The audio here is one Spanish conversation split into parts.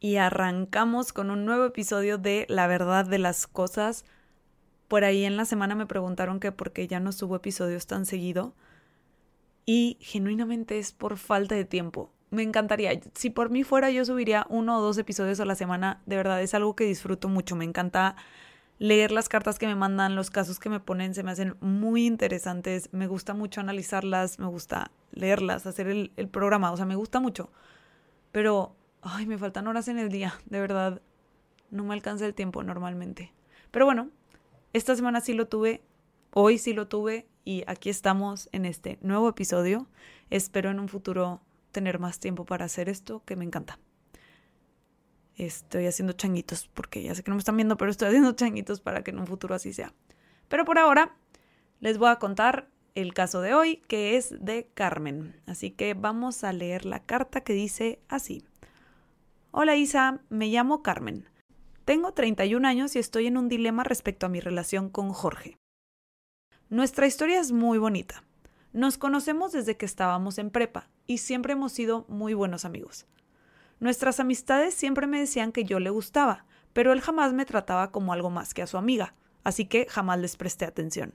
Y arrancamos con un nuevo episodio de La verdad de las cosas. Por ahí en la semana me preguntaron que por qué ya no subo episodios tan seguido. Y genuinamente es por falta de tiempo me encantaría. Si por mí fuera, yo subiría uno o dos episodios a la semana. De verdad, es algo que disfruto mucho. Me encanta leer las cartas que me mandan, los casos que me ponen, se me hacen muy interesantes. Me gusta mucho analizarlas, me gusta leerlas, hacer el, el programa. O sea, me gusta mucho. Pero, ay, me faltan horas en el día. De verdad, no me alcanza el tiempo normalmente. Pero bueno, esta semana sí lo tuve. Hoy sí lo tuve. Y aquí estamos en este nuevo episodio. Espero en un futuro tener más tiempo para hacer esto que me encanta. Estoy haciendo changuitos porque ya sé que no me están viendo, pero estoy haciendo changuitos para que en un futuro así sea. Pero por ahora les voy a contar el caso de hoy, que es de Carmen. Así que vamos a leer la carta que dice así. Hola Isa, me llamo Carmen. Tengo 31 años y estoy en un dilema respecto a mi relación con Jorge. Nuestra historia es muy bonita. Nos conocemos desde que estábamos en prepa y siempre hemos sido muy buenos amigos. Nuestras amistades siempre me decían que yo le gustaba, pero él jamás me trataba como algo más que a su amiga, así que jamás les presté atención.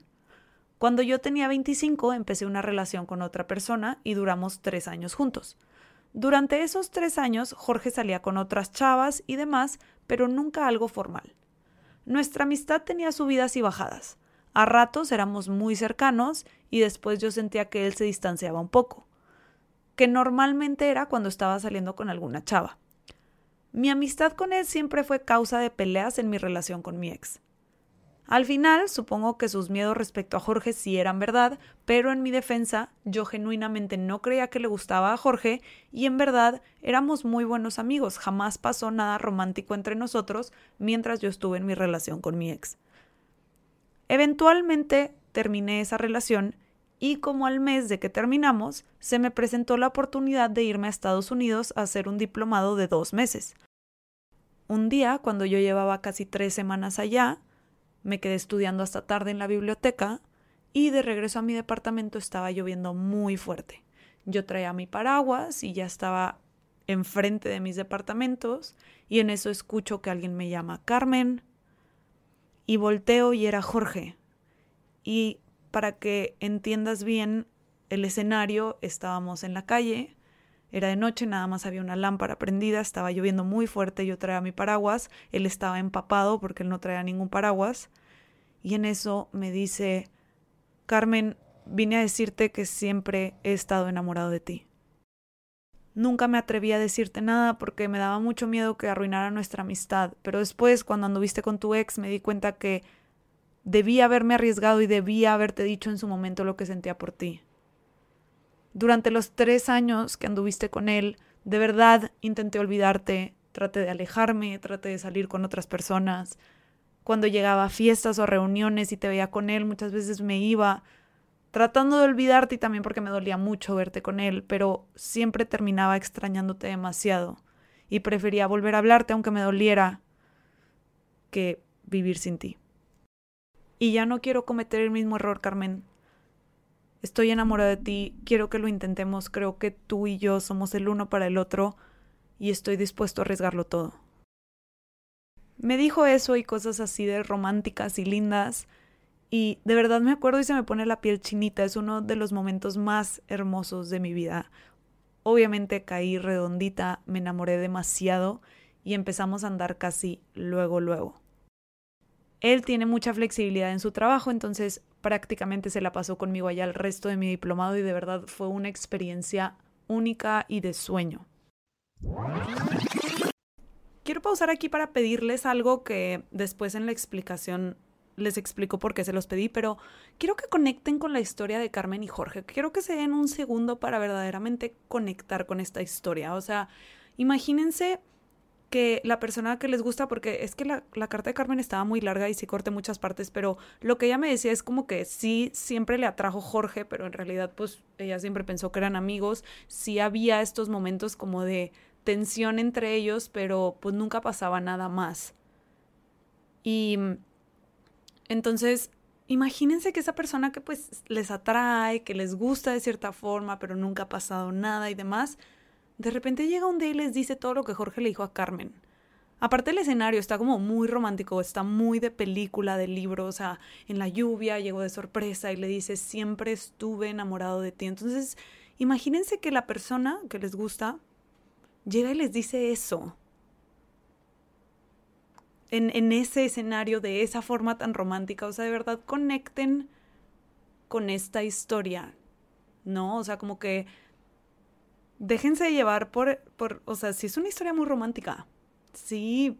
Cuando yo tenía 25 empecé una relación con otra persona y duramos tres años juntos. Durante esos tres años Jorge salía con otras chavas y demás, pero nunca algo formal. Nuestra amistad tenía subidas y bajadas. A ratos éramos muy cercanos y después yo sentía que él se distanciaba un poco, que normalmente era cuando estaba saliendo con alguna chava. Mi amistad con él siempre fue causa de peleas en mi relación con mi ex. Al final, supongo que sus miedos respecto a Jorge sí eran verdad, pero en mi defensa, yo genuinamente no creía que le gustaba a Jorge y en verdad éramos muy buenos amigos, jamás pasó nada romántico entre nosotros mientras yo estuve en mi relación con mi ex. Eventualmente terminé esa relación y como al mes de que terminamos, se me presentó la oportunidad de irme a Estados Unidos a hacer un diplomado de dos meses. Un día, cuando yo llevaba casi tres semanas allá, me quedé estudiando hasta tarde en la biblioteca y de regreso a mi departamento estaba lloviendo muy fuerte. Yo traía mi paraguas y ya estaba enfrente de mis departamentos y en eso escucho que alguien me llama Carmen, y volteo y era Jorge. Y para que entiendas bien el escenario, estábamos en la calle, era de noche, nada más había una lámpara prendida, estaba lloviendo muy fuerte, yo traía mi paraguas, él estaba empapado porque él no traía ningún paraguas. Y en eso me dice, Carmen, vine a decirte que siempre he estado enamorado de ti. Nunca me atreví a decirte nada porque me daba mucho miedo que arruinara nuestra amistad, pero después, cuando anduviste con tu ex, me di cuenta que debía haberme arriesgado y debía haberte dicho en su momento lo que sentía por ti. Durante los tres años que anduviste con él, de verdad intenté olvidarte, traté de alejarme, traté de salir con otras personas. Cuando llegaba a fiestas o reuniones y te veía con él, muchas veces me iba, tratando de olvidarte y también porque me dolía mucho verte con él, pero siempre terminaba extrañándote demasiado y prefería volver a hablarte aunque me doliera que vivir sin ti. Y ya no quiero cometer el mismo error, Carmen. Estoy enamorada de ti, quiero que lo intentemos, creo que tú y yo somos el uno para el otro y estoy dispuesto a arriesgarlo todo. Me dijo eso y cosas así de románticas y lindas, y de verdad me acuerdo y se me pone la piel chinita. Es uno de los momentos más hermosos de mi vida. Obviamente caí redondita, me enamoré demasiado y empezamos a andar casi luego, luego. Él tiene mucha flexibilidad en su trabajo, entonces prácticamente se la pasó conmigo allá el resto de mi diplomado y de verdad fue una experiencia única y de sueño. Quiero pausar aquí para pedirles algo que después en la explicación les explico por qué se los pedí, pero quiero que conecten con la historia de Carmen y Jorge. Quiero que se den un segundo para verdaderamente conectar con esta historia. O sea, imagínense que la persona que les gusta, porque es que la, carta de Carmen estaba muy larga y sí corté muchas partes, pero lo que ella me decía es como que sí, siempre le atrajo Jorge, pero en realidad pues ella siempre pensó que eran amigos, sí había estos momentos como de tensión entre ellos, pero pues nunca pasaba nada más. Y entonces, imagínense que esa persona que pues les atrae, que les gusta de cierta forma, pero nunca ha pasado nada y demás, de repente llega un día y les dice todo lo que Jorge le dijo a Carmen. Aparte el escenario está como muy romántico, está muy de película, de libro, o sea, en la lluvia llegó de sorpresa y le dice, siempre estuve enamorado de ti. Entonces, imagínense que la persona que les gusta llega y les dice eso. En, en ese escenario, de esa forma tan romántica, o sea, de verdad conecten con esta historia, ¿no? O sea, como que déjense llevar por, por, o sea, si es una historia muy romántica, sí,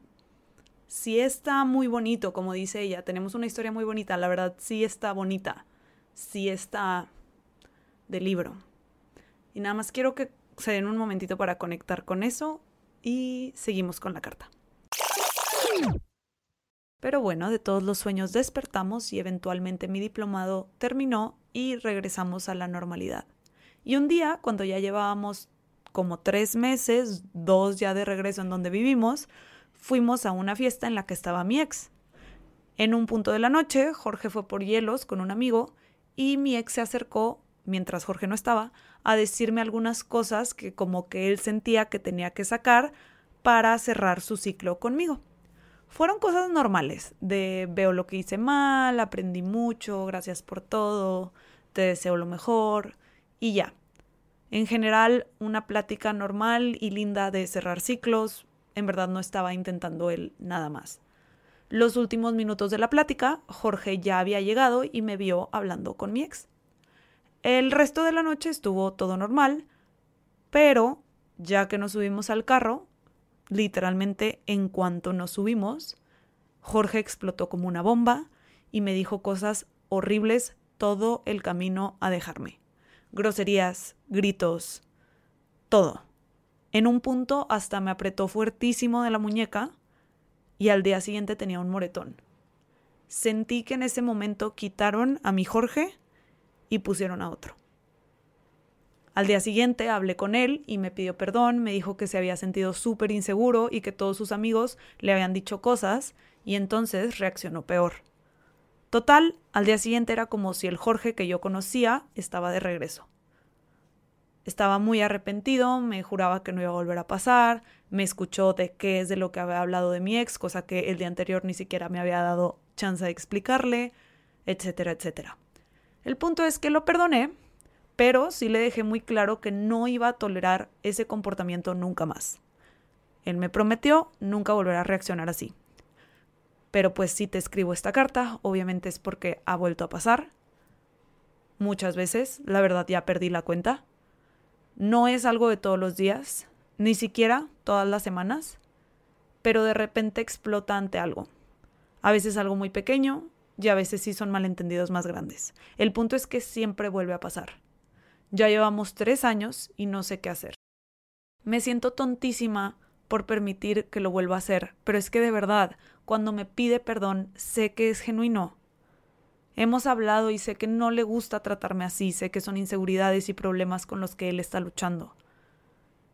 sí está muy bonito, como dice ella, tenemos una historia muy bonita, la verdad sí está bonita, sí está de libro. Y nada más quiero que se den un momentito para conectar con eso y seguimos con la carta. Pero bueno, de todos los sueños despertamos y eventualmente mi diplomado terminó y regresamos a la normalidad. Y un día, cuando ya llevábamos como tres meses, dos ya de regreso en donde vivimos, fuimos a una fiesta en la que estaba mi ex. En un punto de la noche, Jorge fue por hielos con un amigo y mi ex se acercó, mientras Jorge no estaba, a decirme algunas cosas que como que él sentía que tenía que sacar para cerrar su ciclo conmigo. Fueron cosas normales, de veo lo que hice mal, aprendí mucho, gracias por todo, te deseo lo mejor y ya. En general, una plática normal y linda de cerrar ciclos, en verdad no estaba intentando él nada más. Los últimos minutos de la plática, Jorge ya había llegado y me vio hablando con mi ex. El resto de la noche estuvo todo normal, pero ya que nos subimos al carro, literalmente en cuanto nos subimos, Jorge explotó como una bomba y me dijo cosas horribles todo el camino a dejarme. Groserías, gritos, todo. En un punto hasta me apretó fuertísimo de la muñeca y al día siguiente tenía un moretón. Sentí que en ese momento quitaron a mi Jorge y pusieron a otro. Al día siguiente hablé con él y me pidió perdón, me dijo que se había sentido súper inseguro y que todos sus amigos le habían dicho cosas y entonces reaccionó peor. Total, al día siguiente era como si el Jorge que yo conocía estaba de regreso. Estaba muy arrepentido, me juraba que no iba a volver a pasar, me escuchó de qué es de lo que había hablado de mi ex, cosa que el día anterior ni siquiera me había dado chance de explicarle, etcétera, etcétera. El punto es que lo perdoné pero sí le dejé muy claro que no iba a tolerar ese comportamiento nunca más. Él me prometió nunca volver a reaccionar así. Pero pues si te escribo esta carta, obviamente es porque ha vuelto a pasar. Muchas veces, la verdad ya perdí la cuenta. No es algo de todos los días, ni siquiera todas las semanas, pero de repente explota ante algo. A veces algo muy pequeño y a veces sí son malentendidos más grandes. El punto es que siempre vuelve a pasar. Ya llevamos tres años y no sé qué hacer. Me siento tontísima por permitir que lo vuelva a hacer, pero es que de verdad, cuando me pide perdón, sé que es genuino. Hemos hablado y sé que no le gusta tratarme así, sé que son inseguridades y problemas con los que él está luchando.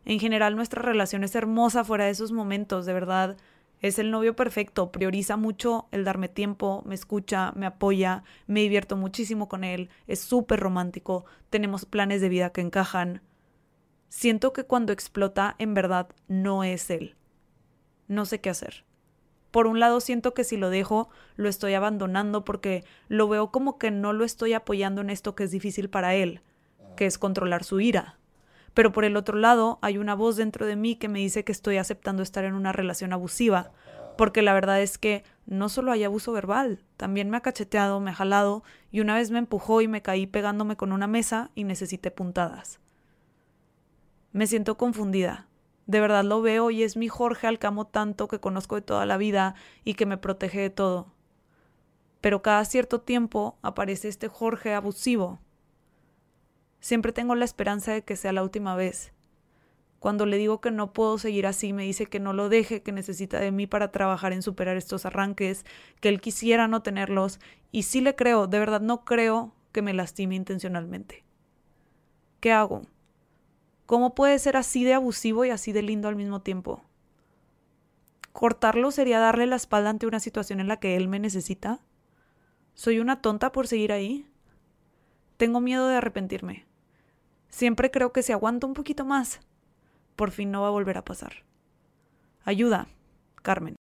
En general nuestra relación es hermosa fuera de esos momentos, de verdad. Es el novio perfecto, prioriza mucho el darme tiempo, me escucha, me apoya, me divierto muchísimo con él, es súper romántico, tenemos planes de vida que encajan. Siento que cuando explota, en verdad, no es él. No sé qué hacer. Por un lado, siento que si lo dejo, lo estoy abandonando porque lo veo como que no lo estoy apoyando en esto que es difícil para él, que es controlar su ira. Pero por el otro lado, hay una voz dentro de mí que me dice que estoy aceptando estar en una relación abusiva, Porque la verdad es que no solo hay abuso verbal, también me ha cacheteado, me ha jalado y una vez me empujó y me caí pegándome con una mesa y necesité puntadas. Me siento confundida. De verdad lo veo y es mi Jorge al que amo tanto, que conozco de toda la vida y que me protege de todo. Pero cada cierto tiempo aparece este Jorge abusivo. Siempre tengo la esperanza de que sea la última vez. Cuando le digo que no puedo seguir así, me dice que no lo deje, que necesita de mí para trabajar en superar estos arranques, que él quisiera no tenerlos. Y sí le creo, de verdad no creo que me lastime intencionalmente. ¿Qué hago? ¿Cómo puede ser así de abusivo y así de lindo al mismo tiempo? ¿Cortarlo sería darle la espalda ante una situación en la que él me necesita? ¿Soy una tonta por seguir ahí? Tengo miedo de arrepentirme. Siempre creo que si aguanto un poquito más, por fin no va a volver a pasar. Ayuda, Carmen.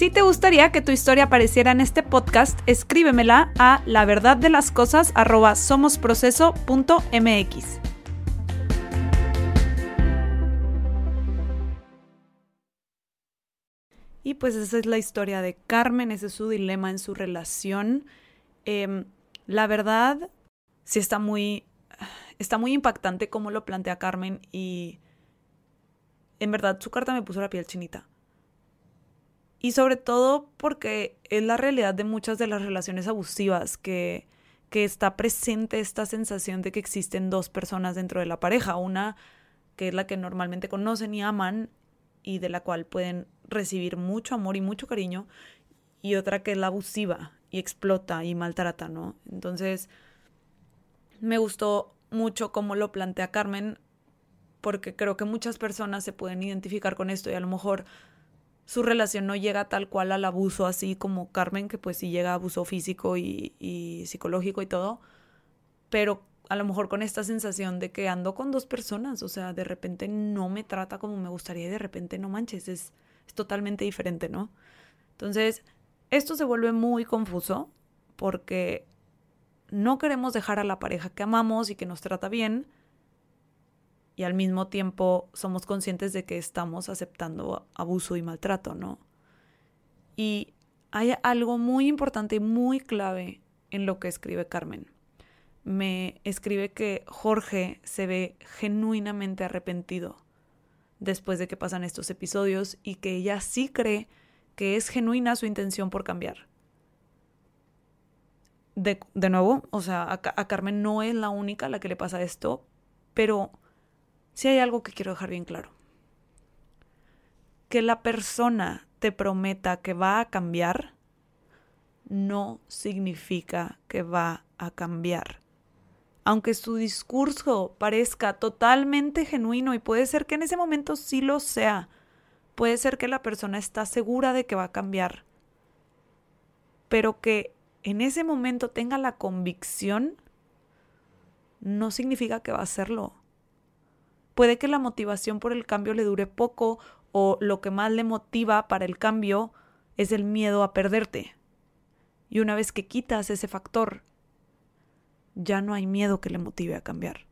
Si te gustaría que tu historia apareciera en este podcast, escríbemela a la verdad de las cosas. Y pues esa es la historia de Carmen, ese es su dilema en su relación. Em, la verdad, sí está muy, está muy impactante cómo lo plantea Carmen y en verdad su carta me puso la piel chinita. Y sobre todo porque es la realidad de muchas de las relaciones abusivas que, que está presente esta sensación de que existen dos personas dentro de la pareja, una que es la que normalmente conocen y aman y de la cual pueden recibir mucho amor y mucho cariño, y otra que es la abusiva y explota y maltrata, ¿no? Entonces, me gustó mucho cómo lo plantea Carmen, porque creo que muchas personas se pueden identificar con esto y a lo mejor su relación no llega tal cual al abuso, así como Carmen, que pues sí llega a abuso físico y, psicológico y todo, pero a lo mejor con esta sensación de que ando con dos personas, o sea, de repente no me trata como me gustaría y de repente no manches, es, es totalmente diferente, ¿no? Entonces, esto se vuelve muy confuso porque no queremos dejar a la pareja que amamos y que nos trata bien, y al mismo tiempo somos conscientes de que estamos aceptando abuso y maltrato, ¿no? Y hay algo muy importante y muy clave en lo que escribe Carmen. Me escribe que Jorge se ve genuinamente arrepentido después de que pasan estos episodios y que ella sí cree que es genuina su intención por cambiar. De, nuevo, o sea, a, a Carmen no es la única a la que le pasa esto, pero si hay algo que quiero dejar bien claro. Que la persona te prometa que va a cambiar no significa que va a cambiar. Aunque su discurso parezca totalmente genuino y puede ser que en ese momento sí lo sea, puede ser que la persona está segura de que va a cambiar, pero que en ese momento tenga la convicción, no significa que va a hacerlo puede que la motivación por el cambio le dure poco o lo que más le motiva para el cambio es el miedo a perderte. Y una vez que quitas ese factor, ya no hay miedo que le motive a cambiar.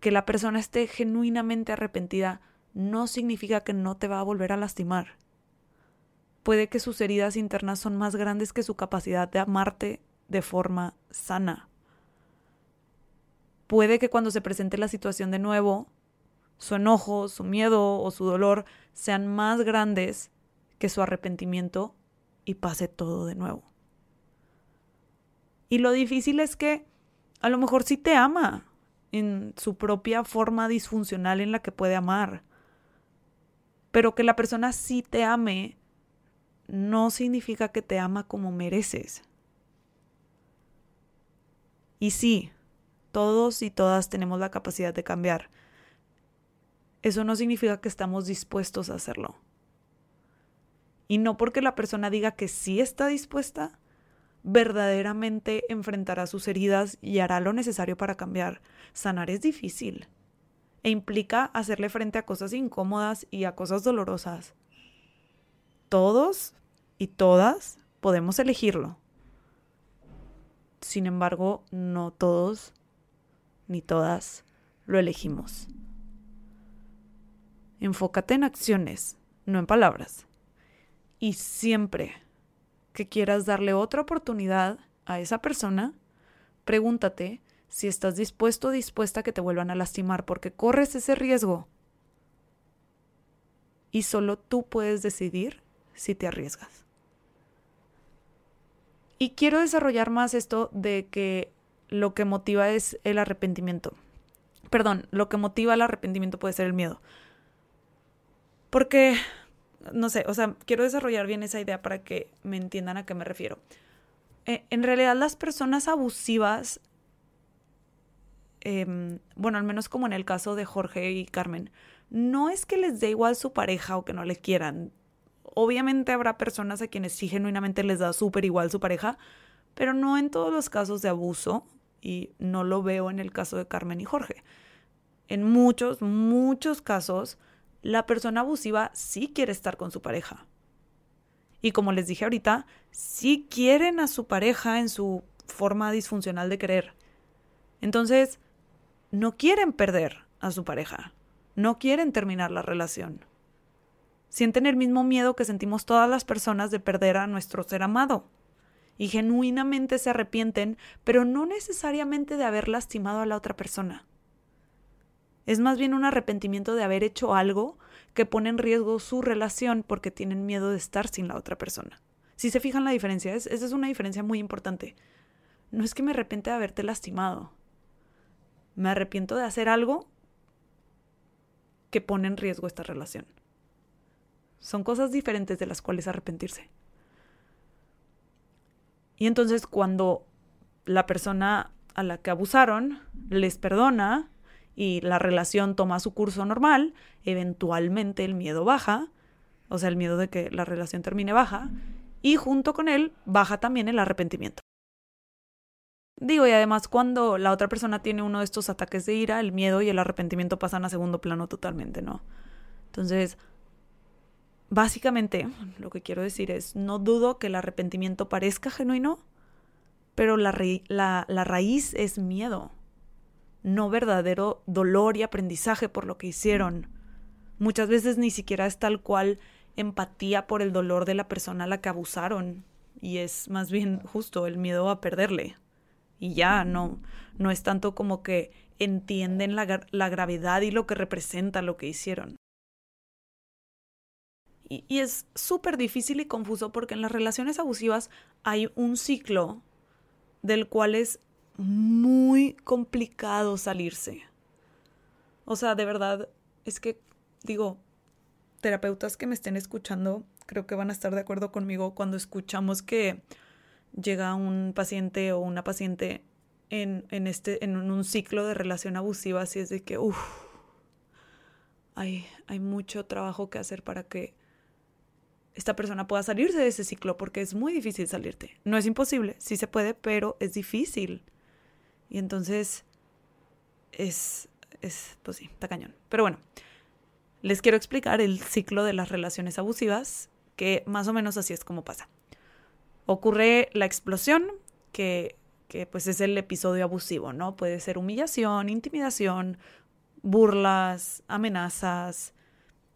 Que la persona esté genuinamente arrepentida no significa que no te va a volver a lastimar. Puede que sus heridas internas son más grandes que su capacidad de amarte de forma sana puede que cuando se presente la situación de nuevo, su enojo, su miedo o su dolor sean más grandes que su arrepentimiento y pase todo de nuevo. Y lo difícil es que a lo mejor sí te ama en su propia forma disfuncional en la que puede amar, pero que la persona sí te ame no significa que te ama como mereces. Y sí, todos y todas tenemos la capacidad de cambiar. Eso no significa que estamos dispuestos a hacerlo. Y no porque la persona diga que sí está dispuesta, verdaderamente enfrentará sus heridas y hará lo necesario para cambiar. Sanar es difícil e implica hacerle frente a cosas incómodas y a cosas dolorosas. Todos y todas podemos elegirlo. Sin embargo, no todos ni todas lo elegimos. Enfócate en acciones, no en palabras. Y siempre que quieras darle otra oportunidad a esa persona, pregúntate si estás dispuesto o dispuesta a que te vuelvan a lastimar, porque corres ese riesgo. Y solo tú puedes decidir si te arriesgas. Y quiero desarrollar más esto de que lo que motiva es el arrepentimiento. Perdón, lo que motiva el arrepentimiento puede ser el miedo. Porque, no sé, o sea, quiero desarrollar bien esa idea para que me entiendan a qué me refiero. Eh, en realidad las personas abusivas, em, bueno, al menos como en el caso de Jorge y Carmen, no es que les dé igual su pareja o que no le quieran. Obviamente habrá personas a quienes sí genuinamente les da súper igual su pareja, pero no en todos los casos de abuso y no lo veo en el caso de Carmen y Jorge. En muchos, muchos casos, la persona abusiva sí quiere estar con su pareja. Y como les dije ahorita, sí quieren a su pareja en su forma disfuncional de querer. Entonces, no quieren perder a su pareja. No quieren terminar la relación. Sienten el mismo miedo que sentimos todas las personas de perder a nuestro ser amado. Y genuinamente se arrepienten, pero no necesariamente de haber lastimado a la otra persona. Es más bien un arrepentimiento de haber hecho algo que pone en riesgo su relación porque tienen miedo de estar sin la otra persona. Si se fijan la diferencia, esa es una diferencia muy importante. No es que me arrepiente de haberte lastimado. Me arrepiento de hacer algo que pone en riesgo esta relación. Son cosas diferentes de las cuales arrepentirse. Y entonces cuando la persona a la que abusaron les perdona, y la relación toma su curso normal, eventualmente el miedo baja, o sea, el miedo de que la relación termine baja, y junto con él baja también el arrepentimiento. Digo, y además cuando la otra persona tiene uno de estos ataques de ira, el miedo y el arrepentimiento pasan a segundo plano totalmente, ¿no? Entonces, básicamente, lo que quiero decir es, no dudo que el arrepentimiento parezca genuino, pero la, raíz es miedo no verdadero dolor y aprendizaje por lo que hicieron. Muchas veces ni siquiera es tal cual empatía por el dolor de la persona a la que abusaron y es más bien justo el miedo a perderle. Y ya, no, no es tanto como que entienden la gravedad y lo que representa lo que hicieron. Y, es súper difícil y confuso porque en las relaciones abusivas hay un ciclo del cual es muy complicado salirse. O sea, de verdad, es que digo, terapeutas que me estén escuchando, creo que van a estar de acuerdo conmigo cuando escuchamos que llega un paciente o una paciente en, en, este, en un ciclo de relación abusiva, así es de que, uff, hay, hay mucho trabajo que hacer para que esta persona pueda salirse de ese ciclo, porque es muy difícil salirte. No es imposible, sí se puede, pero es difícil. Y entonces es, es, pues sí, está cañón. Pero bueno, les quiero explicar el ciclo de las relaciones abusivas, que más o menos así es como pasa. Ocurre la explosión, que, que pues es el episodio abusivo, ¿no? Puede ser humillación, intimidación, burlas, amenazas,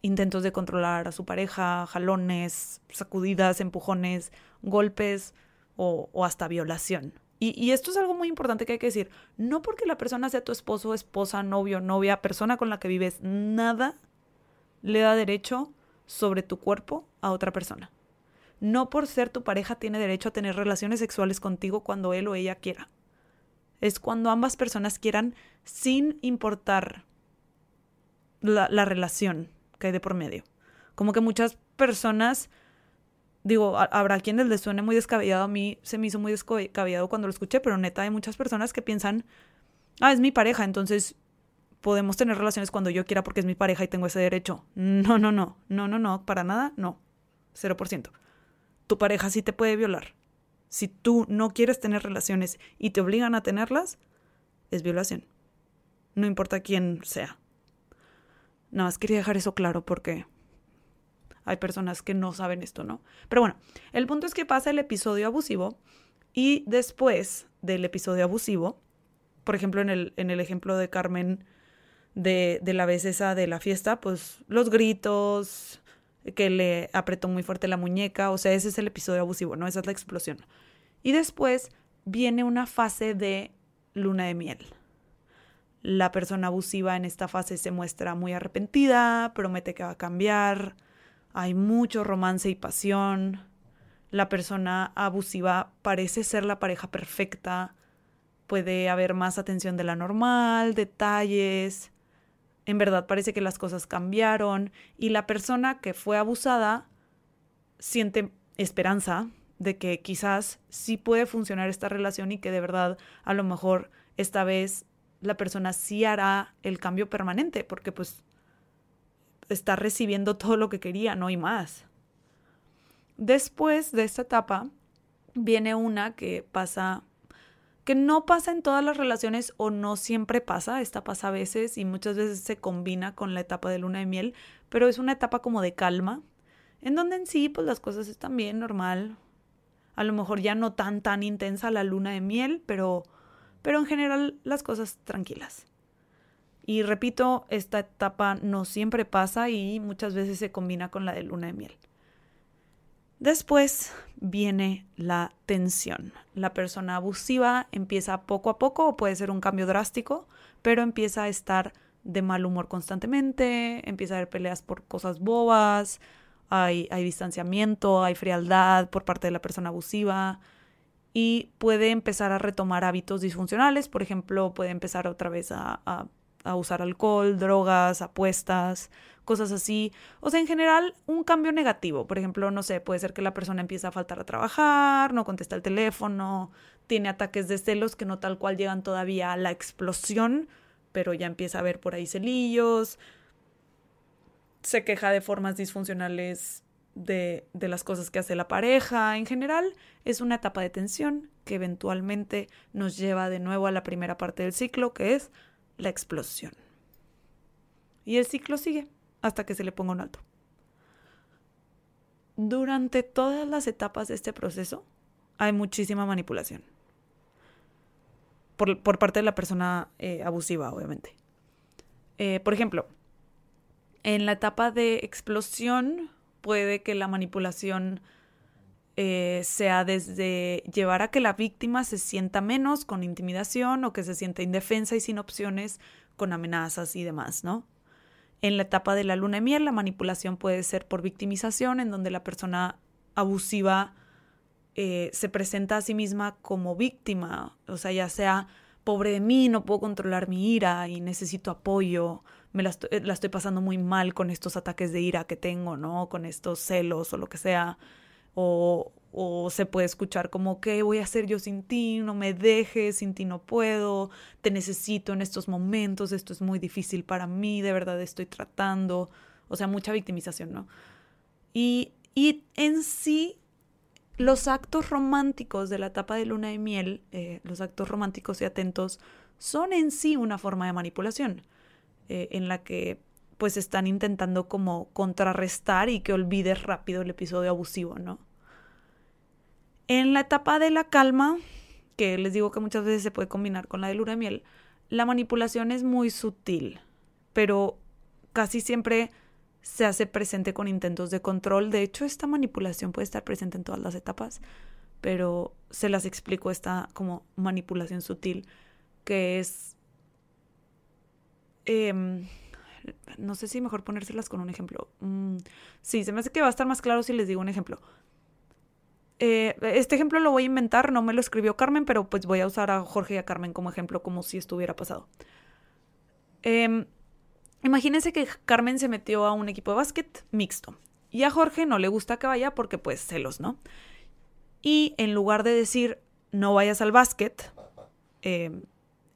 intentos de controlar a su pareja, jalones, sacudidas, empujones, golpes o, hasta violación. Y, esto es algo muy importante que hay que decir. No porque la persona sea tu esposo, esposa, novio, novia, persona con la que vives, nada le da derecho sobre tu cuerpo a otra persona. No por ser tu pareja tiene derecho a tener relaciones sexuales contigo cuando él o ella quiera. Es cuando ambas personas quieran sin importar la relación que hay de por medio. Como que muchas personas digo, habrá quienes les suene muy descabellado, a mí se me hizo muy descabellado cuando lo escuché, pero neta hay muchas personas que piensan, ah, es mi pareja, entonces podemos tener relaciones cuando yo quiera porque es mi pareja y tengo ese derecho. No, no, no, no, no, no, para nada, no, cero por ciento. Tu pareja sí te puede violar. Si tú no quieres tener relaciones y te obligan a tenerlas, es violación. No importa quién sea. Nada más quería dejar eso claro porque hay personas que no saben esto, ¿no? Pero bueno, el punto es que pasa el episodio abusivo y después del episodio abusivo, por ejemplo, en el, en el ejemplo de Carmen de, de la vez esa de la fiesta, pues los gritos, que le apretó muy fuerte la muñeca, o sea, ese es el episodio abusivo, ¿no? Esa es la explosión. Y después viene una fase de luna de miel. La persona abusiva en esta fase se muestra muy arrepentida, promete que va a cambiar, hay mucho romance y pasión. La persona abusiva parece ser la pareja perfecta, puede haber más atención de la normal, detalles, en verdad parece que las cosas cambiaron y la persona que fue abusada siente esperanza de que quizás sí puede funcionar esta relación y que de verdad a lo mejor esta vez la persona sí hará el cambio permanente porque pues está recibiendo todo lo que quería, no hay más. Después de esta etapa viene una que pasa que no pasa en todas las relaciones o no siempre pasa, esta pasa a veces y muchas veces se combina con la etapa de luna de miel, pero es una etapa como de calma, en donde en sí pues las cosas están bien, normal, a lo mejor ya no tan tan intensa la luna de miel, pero, pero en general las cosas tranquilas. Y repito, esta etapa no siempre pasa y muchas veces se combina con la de luna de miel. Después viene la tensión. La persona abusiva empieza poco a poco, o puede ser un cambio drástico, pero empieza a estar de mal humor constantemente, empieza a haber peleas por cosas bobas, hay, hay distanciamiento, hay frialdad por parte de la persona abusiva y puede empezar a retomar hábitos disfuncionales, por ejemplo, puede empezar otra vez a, a usar alcohol, drogas, apuestas, cosas así. O sea, en general, un cambio negativo. Por ejemplo, no sé, puede ser que la persona empiece a faltar a trabajar, no contesta el teléfono, tiene ataques de celos que no tal cual llegan todavía a la explosión, pero ya empieza a ver por ahí celillos, se queja de formas disfuncionales de, de, las cosas que hace la pareja. En general, es una etapa de tensión que eventualmente nos lleva de nuevo a la primera parte del ciclo, que es la explosión. Y el ciclo sigue hasta que se le ponga un alto. Durante todas las etapas de este proceso hay muchísima manipulación. Por, parte de la persona eh, abusiva, obviamente. Eh, por ejemplo, en la etapa de explosión puede que la manipulación eh, sea desde llevar a que la víctima se sienta menos con intimidación o que se sienta indefensa y sin opciones con amenazas y demás, ¿no? En la etapa de la luna de miel, la manipulación puede ser por victimización, en donde la persona abusiva eh, se presenta a sí misma como víctima, o sea, ya sea pobre de mí, no puedo controlar mi ira y necesito apoyo, me la estoy, la estoy pasando muy mal con estos ataques de ira que tengo, ¿no? Con estos celos o lo que sea. O, o se puede escuchar como, ¿qué voy a hacer yo sin ti? No me dejes, sin ti no puedo, te necesito en estos momentos, esto es muy difícil para mí, de verdad estoy tratando, o sea, mucha victimización, ¿no? Y, y en sí, los actos románticos de la etapa de luna de miel, eh, los actos románticos y atentos, son en sí una forma de manipulación, eh, en la que pues están intentando como contrarrestar y que olvides rápido el episodio abusivo, ¿no? En la etapa de la calma, que les digo que muchas veces se puede combinar con la de luna de miel, la manipulación es muy sutil, pero casi siempre se hace presente con intentos de control. De hecho, esta manipulación puede estar presente en todas las etapas, pero se las explico esta como manipulación sutil, que es... Em, no sé si mejor ponérselas con un ejemplo. Mm, sí, se me hace que va a estar más claro si les digo un ejemplo. Eh, este ejemplo lo voy a inventar, no me lo escribió Carmen, pero pues voy a usar a Jorge y a Carmen como ejemplo, como si estuviera pasado. Em, imagínense que Carmen se metió a un equipo de básquet mixto y a Jorge no le gusta que vaya porque pues celos, ¿no? Y en lugar de decir no vayas al básquet,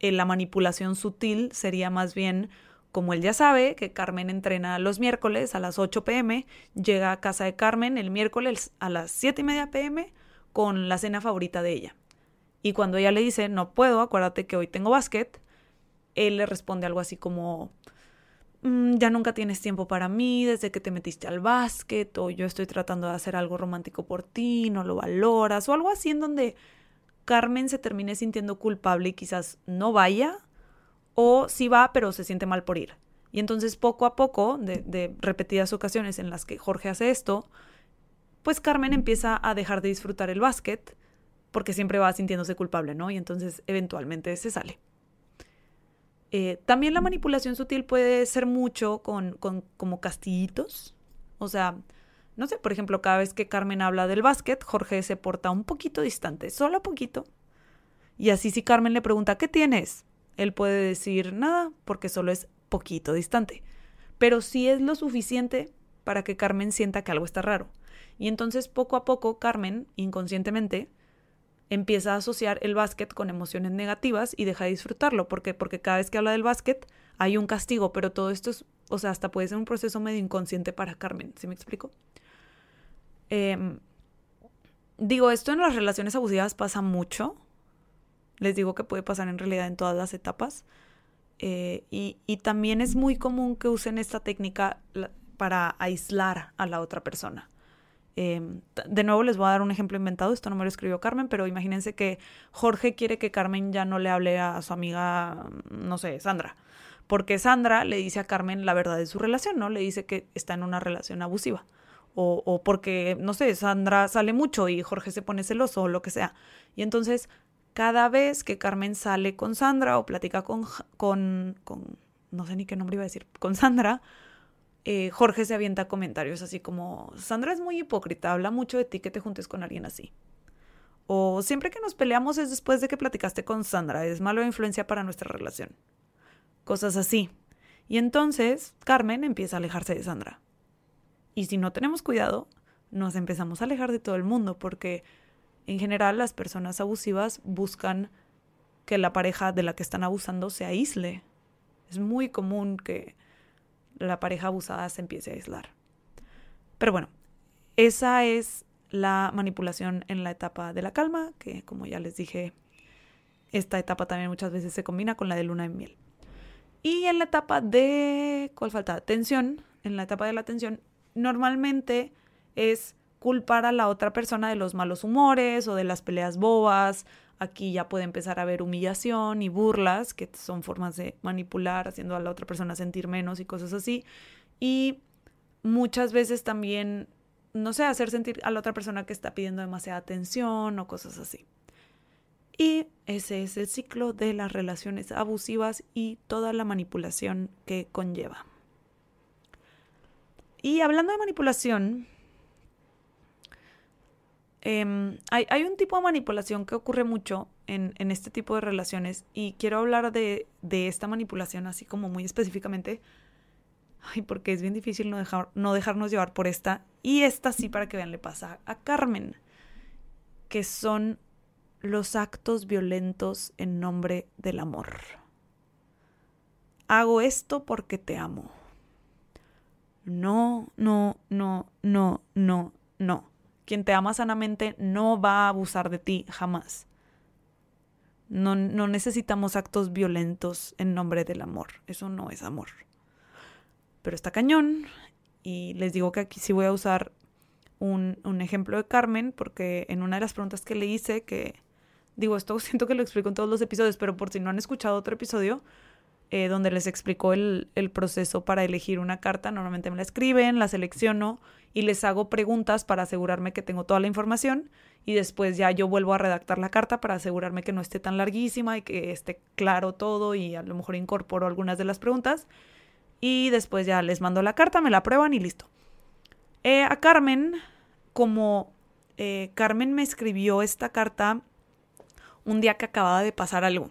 em, la manipulación sutil sería más bien como él ya sabe que Carmen entrena los miércoles a las 8 pm, llega a casa de Carmen el miércoles a las 7 y media pm con la cena favorita de ella. Y cuando ella le dice, no puedo, acuérdate que hoy tengo básquet, él le responde algo así como, mm, ya nunca tienes tiempo para mí desde que te metiste al básquet, o yo estoy tratando de hacer algo romántico por ti, no lo valoras, o algo así en donde Carmen se termine sintiendo culpable y quizás no vaya, o sí va, pero se siente mal por ir. Y entonces poco a poco, de, repetidas ocasiones en las que Jorge hace esto, pues Carmen empieza a dejar de disfrutar el básquet porque siempre va sintiéndose culpable, ¿no? Y entonces eventualmente se sale. Eh, también la manipulación sutil puede ser mucho con, como castillitos. O sea, no sé, por ejemplo, cada vez que Carmen habla del básquet, Jorge se porta un poquito distante, solo poquito. Y así si Carmen le pregunta, ¿qué tienes? Él puede decir nada, porque solo es poquito distante. Pero sí es lo suficiente para que Carmen sienta que algo está raro. Y entonces poco a poco Carmen, inconscientemente, empieza a asociar el básquet con emociones negativas y deja de disfrutarlo. ¿Por qué? Porque cada vez que habla del básquet hay un castigo, pero todo esto es, o sea, hasta puede ser un proceso medio inconsciente para Carmen. ¿Sí me explico? Em, digo, esto en las relaciones abusivas pasa mucho. Les digo que puede pasar en realidad en todas las etapas. Eh, y, y, también es muy común que usen esta técnica para aislar a la otra persona. Em, de nuevo les voy a dar un ejemplo inventado, esto no me lo escribió Carmen, pero imagínense que Jorge quiere que Carmen ya no le hable a su amiga, no sé, Sandra, porque Sandra le dice a Carmen la verdad de su relación, ¿no? Le dice que está en una relación abusiva o, o, porque, no sé, Sandra sale mucho y Jorge se pone celoso o lo que sea. Y entonces, cada vez que Carmen sale con Sandra o platica con, con, con no sé ni qué nombre iba a decir, con Sandra, eh, Jorge se avienta comentarios así como, Sandra es muy hipócrita, habla mucho de ti que te juntes con alguien así. O siempre que nos peleamos es después de que platicaste con Sandra, es malo influencia para nuestra relación. Cosas así. Y entonces Carmen empieza a alejarse de Sandra. Y si no tenemos cuidado, nos empezamos a alejar de todo el mundo porque en general las personas abusivas buscan que la pareja de la que están abusando se aísle. Es muy común que la pareja abusada se empiece a aislar. Pero bueno, esa es la manipulación en la etapa de la calma, que como ya les dije, esta etapa también muchas veces se combina con la de luna en miel. Y en la etapa de, ¿cuál falta? Tensión, en la etapa de la tensión, normalmente es culpar a la otra persona de los malos humores o de las peleas bobas. Aquí ya puede empezar a haber humillación y burlas, que son formas de manipular, haciendo a la otra persona sentir menos y cosas así. Y muchas veces también, no sé, hacer sentir a la otra persona que está pidiendo demasiada atención o cosas así. Y ese es el ciclo de las relaciones abusivas y toda la manipulación que conlleva. Y hablando de manipulación, em, hay, un tipo de manipulación que ocurre mucho en, este tipo de relaciones y quiero hablar de, esta manipulación así como muy específicamente, ay, porque es bien difícil no, no dejarnos llevar por esta. Y esta sí, para que vean, le pasa a Carmen, que son los actos violentos en nombre del amor. Hago esto porque te amo no, no, no, no, no, no. Quien te ama sanamente no va a abusar de ti jamás. No, no necesitamos actos violentos en nombre del amor. Eso no es amor. Pero está cañón. Y les digo que aquí sí voy a usar un, un ejemplo de Carmen, porque en una de las preguntas que le hice, que digo, esto siento que lo explico en todos los episodios, pero por si no han escuchado otro episodio, eh, donde les explicó el, el, proceso para elegir una carta. Normalmente me la escriben, la selecciono y les hago preguntas para asegurarme que tengo toda la información y después ya yo vuelvo a redactar la carta para asegurarme que no esté tan larguísima y que esté claro todo y a lo mejor incorporo algunas de las preguntas y después ya les mando la carta, me la prueban y listo. Eh, a Carmen, como eh, Carmen me escribió esta carta un día que acababa de pasar algo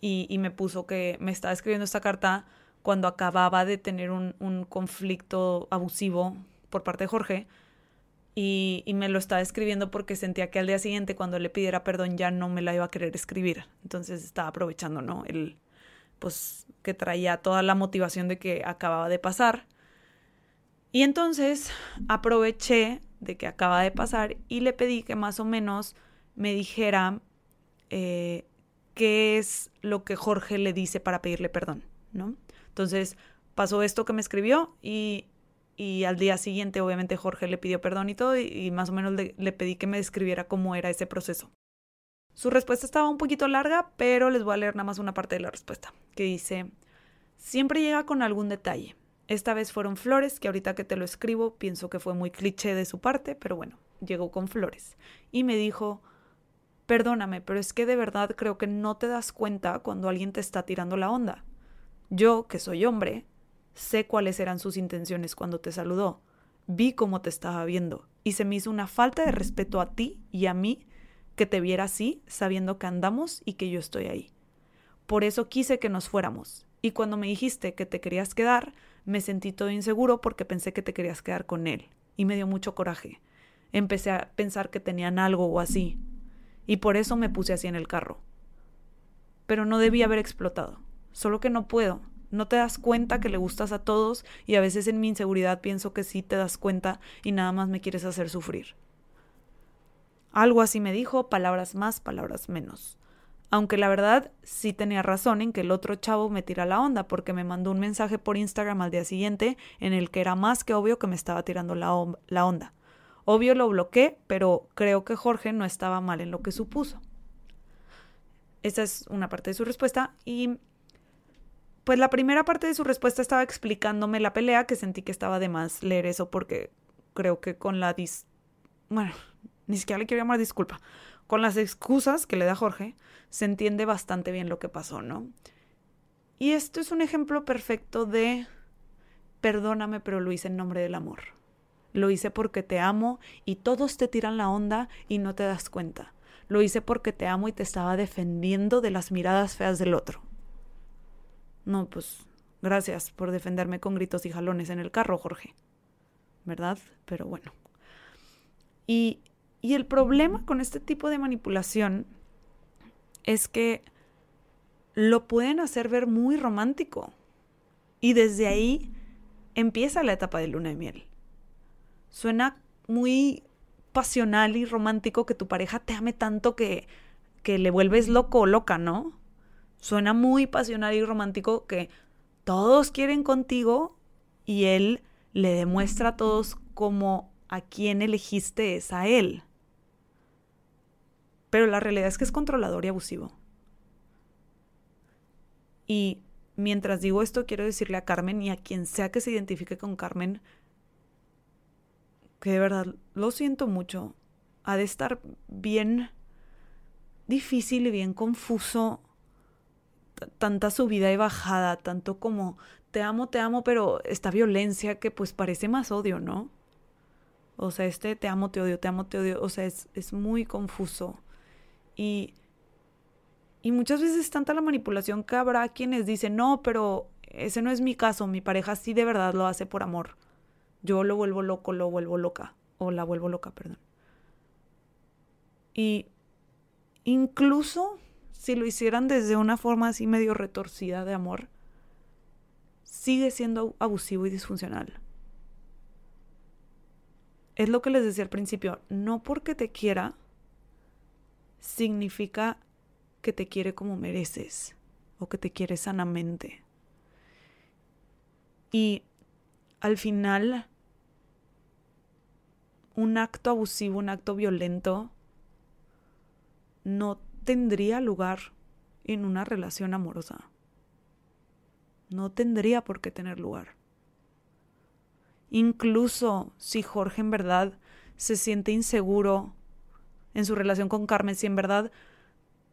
y, me puso que me estaba escribiendo esta carta cuando acababa de tener un, conflicto abusivo por parte de Jorge y, y, me lo estaba escribiendo porque sentía que al día siguiente cuando le pidiera perdón ya no me la iba a querer escribir. Entonces estaba aprovechando, ¿no? El, pues que traía toda la motivación de que acababa de pasar. Y entonces aproveché de que acaba de pasar y le pedí que más o menos me dijera eh, qué es lo que Jorge le dice para pedirle perdón, ¿no? Entonces pasó esto que me escribió y, y al día siguiente obviamente Jorge le pidió perdón y todo y, más o menos le, le, pedí que me describiera cómo era ese proceso. Su respuesta estaba un poquito larga, pero les voy a leer nada más una parte de la respuesta, que dice, siempre llega con algún detalle. Esta vez fueron flores, que ahorita que te lo escribo pienso que fue muy cliché de su parte, pero bueno, llegó con flores. Y me dijo, perdóname, pero es que de verdad creo que no te das cuenta cuando alguien te está tirando la onda. Yo, que soy hombre, sé cuáles eran sus intenciones cuando te saludó. Vi cómo te estaba viendo y se me hizo una falta de respeto a ti y a mí que te viera así, sabiendo que andamos y que yo estoy ahí. Por eso quise que nos fuéramos. Y cuando me dijiste que te querías quedar, me sentí todo inseguro porque pensé que te querías quedar con él. Y me dio mucho coraje. Empecé a pensar que tenían algo o así. Y por eso me puse así en el carro. Pero no debía haber explotado. Solo que no puedo. No te das cuenta que le gustas a todos y a veces en mi inseguridad pienso que sí te das cuenta y nada más me quieres hacer sufrir. Algo así me dijo, palabras más, palabras menos. Aunque la verdad sí tenía razón en que el otro chavo me tira la onda porque me mandó un mensaje por Instagram al día siguiente en el que era más que obvio que me estaba tirando la, la onda. Obvio lo bloqueé, pero creo que Jorge no estaba mal en lo que supuso. Esa es una parte de su respuesta y pues la primera parte de su respuesta estaba explicándome la pelea, que sentí que estaba de más leer eso porque creo que con la dis... Bueno, ni siquiera le quiero llamar disculpa. Con las excusas que le da Jorge, se entiende bastante bien lo que pasó, ¿no? Y esto es un ejemplo perfecto de perdóname, pero lo hice en nombre del amor. Lo hice porque te amo y todos te tiran la onda y no te das cuenta. Lo hice porque te amo y te estaba defendiendo de las miradas feas del otro. No, pues gracias por defenderme con gritos y jalones en el carro, Jorge. ¿Verdad? Pero bueno. Y, y el problema con este tipo de manipulación es que lo pueden hacer ver muy romántico. Y desde ahí empieza la etapa de luna de miel. Suena muy pasional y romántico que tu pareja te ame tanto que, que le vuelves loco o loca, ¿no? Suena muy pasional y romántico que todos quieren contigo y él le demuestra a todos como a quién elegiste es a él. Pero la realidad es que es controlador y abusivo. Y mientras digo esto, quiero decirle a Carmen y a quien sea que se identifique con Carmen, que de verdad lo siento mucho. Ha de estar bien difícil y bien confuso tanta subida y bajada, tanto como te amo, te amo, pero esta violencia que pues parece más odio, ¿no? O sea, este te amo, te odio, te amo, te odio, o sea, es, es muy confuso. Y, y muchas veces es tanta la manipulación que habrá quienes dicen, no, pero ese no es mi caso, mi pareja sí de verdad lo hace por amor. Yo lo vuelvo loco, lo vuelvo loca, o la vuelvo loca, perdón. Y incluso si lo hicieran desde una forma así medio retorcida de amor, sigue siendo abusivo y disfuncional. Es lo que les decía al principio, no porque te quiera significa que te quiere como mereces o que te quiere sanamente. Y al final, un acto abusivo, un acto violento, no tendría lugar en una relación amorosa. No tendría por qué tener lugar. Incluso si Jorge en verdad se siente inseguro en su relación con Carmen, si en verdad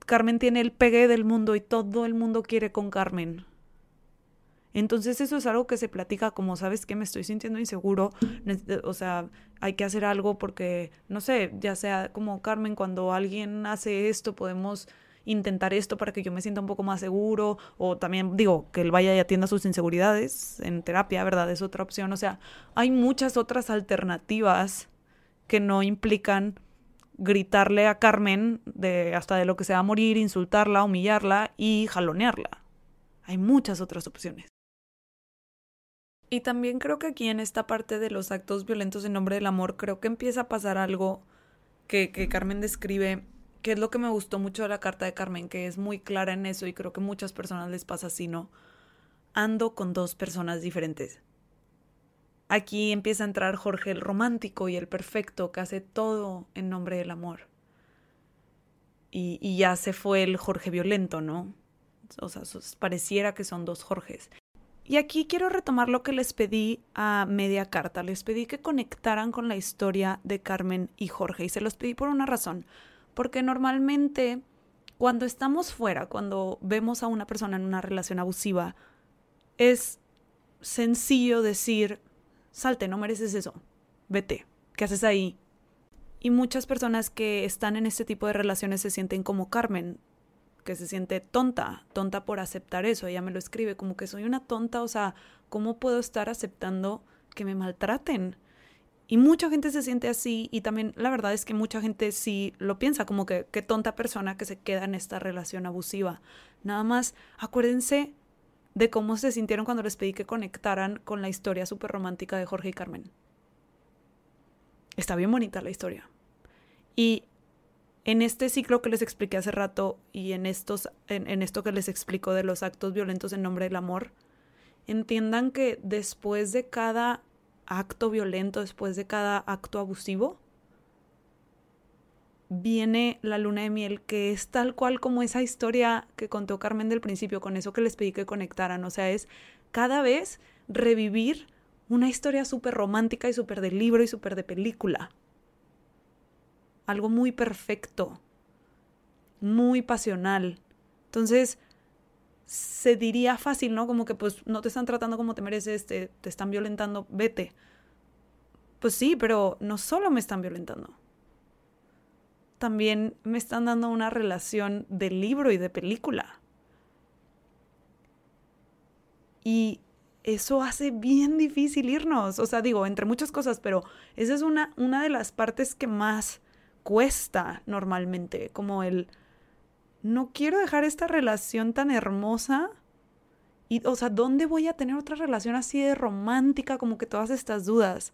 Carmen tiene el pegue del mundo y todo el mundo quiere con Carmen, entonces eso es algo que se platica como, ¿sabes que Me estoy sintiendo inseguro, o sea, hay que hacer algo porque, no sé, ya sea como Carmen, cuando alguien hace esto, podemos intentar esto para que yo me sienta un poco más seguro, o también digo, que él vaya y atienda sus inseguridades en terapia, ¿verdad? Es otra opción, o sea, hay muchas otras alternativas que no implican gritarle a Carmen de hasta de lo que se va a morir, insultarla, humillarla y jalonearla. Hay muchas otras opciones. Y también creo que aquí en esta parte de los actos violentos en nombre del amor, creo que empieza a pasar algo que, que Carmen describe, que es lo que me gustó mucho de la carta de Carmen, que es muy clara en eso y creo que muchas personas les pasa así, ¿no? Ando con dos personas diferentes. Aquí empieza a entrar Jorge el romántico y el perfecto, que hace todo en nombre del amor. y, ya se fue el Jorge violento, ¿no? O sea, pareciera que son dos Jorges. Y aquí quiero retomar lo que les pedí a media carta. Les pedí que conectaran con la historia de Carmen y Jorge. Y se los pedí por una razón. Porque normalmente cuando estamos fuera, cuando vemos a una persona en una relación abusiva, es sencillo decir, salte, no mereces eso, vete, ¿qué haces ahí? Y muchas personas que están en este tipo de relaciones se sienten como Carmen, que se siente tonta, tonta por aceptar eso. Ella me lo escribe como que soy una tonta, o sea, ¿cómo puedo estar aceptando que me maltraten? Y mucha gente se siente así y también la verdad es que mucha gente sí lo piensa como que qué tonta persona que se queda en esta relación abusiva. Nada más acuérdense de cómo se sintieron cuando les pedí que conectaran con la historia súper romántica de Jorge y Carmen. Está bien bonita la historia. Y en este ciclo que les expliqué hace rato y en, estos, en, esto que les explico de los actos violentos en nombre del amor, entiendan que después de cada acto violento, después de cada acto abusivo, viene la luna de miel, que es tal cual como esa historia que contó Carmen del principio, con eso que les pedí que conectaran. O sea, es cada vez revivir una historia súper romántica y súper de libro y súper de película. Algo muy perfecto, muy pasional. Entonces, se diría fácil, ¿no? Como que pues no te están tratando como te mereces, te, están violentando, vete. Pues sí, pero no solo me están violentando. También me están dando una relación de libro y de película. Y eso hace bien difícil irnos. O sea, digo, entre muchas cosas, pero esa es una, una de las partes que más cuesta normalmente, como el no quiero dejar esta relación tan hermosa. Y, o sea, ¿dónde voy a tener otra relación así de romántica? Como que todas estas dudas.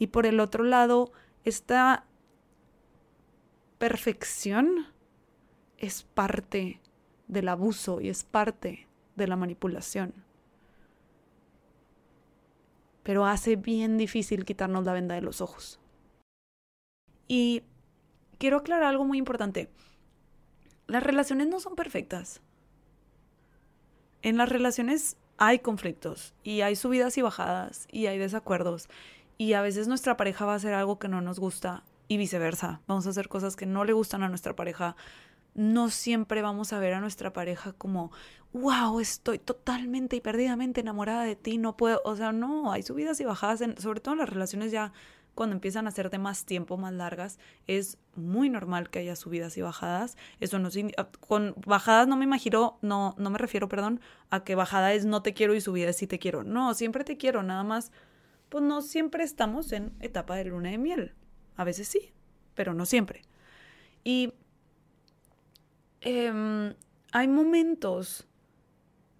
Y por el otro lado, esta perfección es parte del abuso y es parte de la manipulación. Pero hace bien difícil quitarnos la venda de los ojos. Y quiero aclarar algo muy importante las relaciones no son perfectas. En las relaciones hay conflictos y hay subidas y bajadas y hay desacuerdos y a veces nuestra pareja va a hacer algo que no nos gusta y viceversa. Vamos a hacer cosas que no le gustan a nuestra pareja. No siempre vamos a ver a nuestra pareja como, wow, estoy totalmente y perdidamente enamorada de ti, no puedo, o sea, no, hay subidas y bajadas, sobre todo en las relaciones ya cuando empiezan a de más tiempo, más largas, es muy normal que haya subidas y bajadas. Eso no ah, con bajadas no me imagino, no, no me refiero, perdón, a que bajada es no te quiero y subida es sí te quiero. No, siempre te quiero, nada más, pues no siempre estamos en etapa de luna de miel. A veces sí, pero no siempre. Y em, hay momentos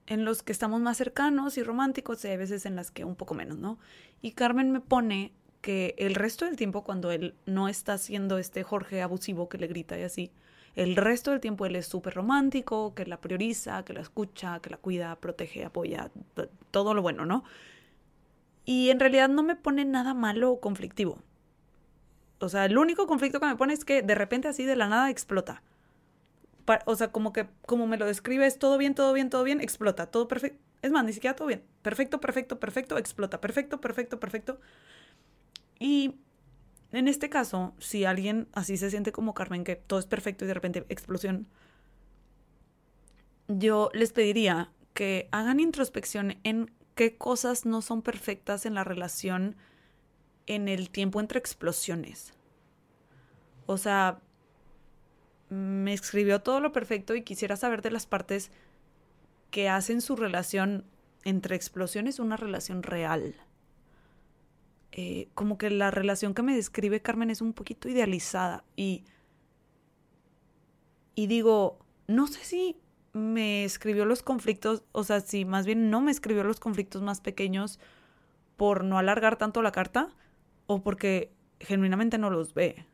en los que estamos más cercanos y románticos y hay veces en las que un poco menos, ¿no? Y Carmen me pone que el resto del tiempo, cuando él no está haciendo este Jorge abusivo que le grita y así, el resto del tiempo él es súper romántico, que la prioriza, que la escucha, que la cuida, protege, apoya, todo lo bueno, ¿no? Y en realidad no me pone nada malo o conflictivo. O sea, el único conflicto que me pone es que de repente así de la nada explota. o sea, como que como me lo describes, todo bien, todo bien, todo bien, explota, todo perfecto. Es más, ni siquiera todo bien. Perfecto, perfecto, perfecto, explota. Perfecto, perfecto, perfecto. Y en este caso, si alguien así se siente como Carmen, que todo es perfecto y de repente explosión, yo les pediría que hagan introspección en qué cosas no son perfectas en la relación en el tiempo entre explosiones. O sea, me escribió todo lo perfecto y quisiera saber de las partes que hacen su relación entre explosiones una relación real. Eh, como que la relación que me describe Carmen es un poquito idealizada y, y digo, no sé si me escribió los conflictos, o sea, si más bien no me escribió los conflictos más pequeños por no alargar tanto la carta o porque genuinamente no los ve.